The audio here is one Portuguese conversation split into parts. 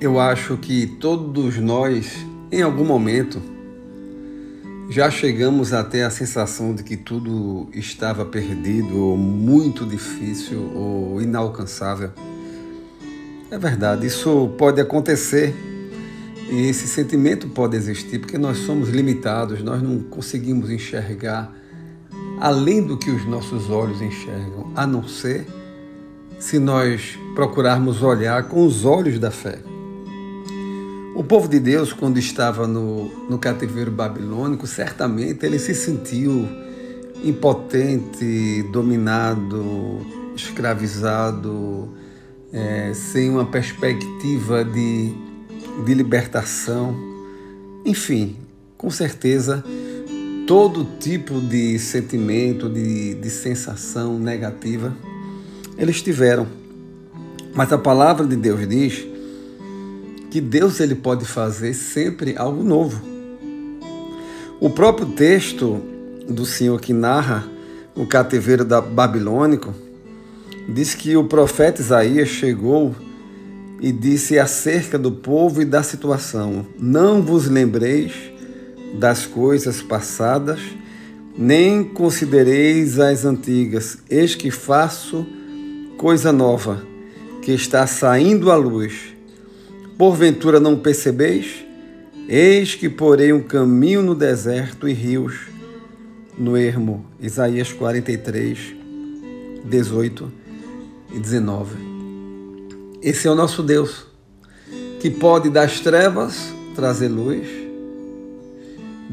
Eu acho que todos nós, em algum momento, já chegamos até a sensação de que tudo estava perdido, ou muito difícil, ou inalcançável. É verdade, isso pode acontecer e esse sentimento pode existir porque nós somos limitados, nós não conseguimos enxergar além do que os nossos olhos enxergam, a não ser se nós procurarmos olhar com os olhos da fé. O povo de Deus, quando estava no, no cativeiro babilônico, certamente ele se sentiu impotente, dominado, escravizado, é, sem uma perspectiva de, de libertação. Enfim, com certeza, todo tipo de sentimento, de, de sensação negativa, eles tiveram. Mas a palavra de Deus diz que Deus ele pode fazer sempre algo novo. O próprio texto do Senhor que narra o cativeiro da babilônico diz que o profeta Isaías chegou e disse acerca do povo e da situação: Não vos lembreis das coisas passadas, nem considereis as antigas. Eis que faço coisa nova, que está saindo à luz Porventura não percebeis? Eis que porei um caminho no deserto e rios no ermo. Isaías 43, 18 e 19. Esse é o nosso Deus, que pode das trevas trazer luz,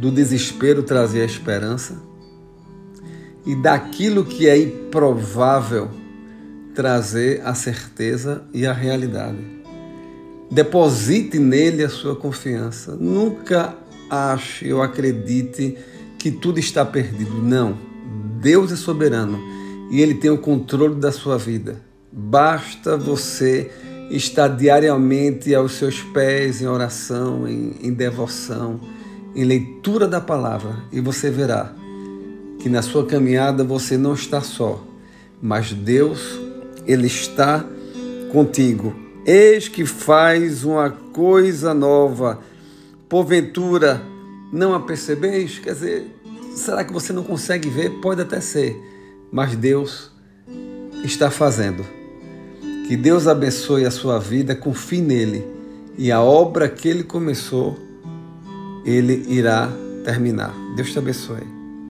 do desespero trazer a esperança e daquilo que é improvável trazer a certeza e a realidade. Deposite nele a sua confiança. Nunca ache ou acredite que tudo está perdido. Não. Deus é soberano e ele tem o controle da sua vida. Basta você estar diariamente aos seus pés em oração, em, em devoção, em leitura da palavra e você verá que na sua caminhada você não está só, mas Deus, ele está contigo Eis que faz uma coisa nova. Porventura, não a percebeis? Quer dizer, será que você não consegue ver? Pode até ser, mas Deus está fazendo. Que Deus abençoe a sua vida, confie nele e a obra que ele começou, ele irá terminar. Deus te abençoe.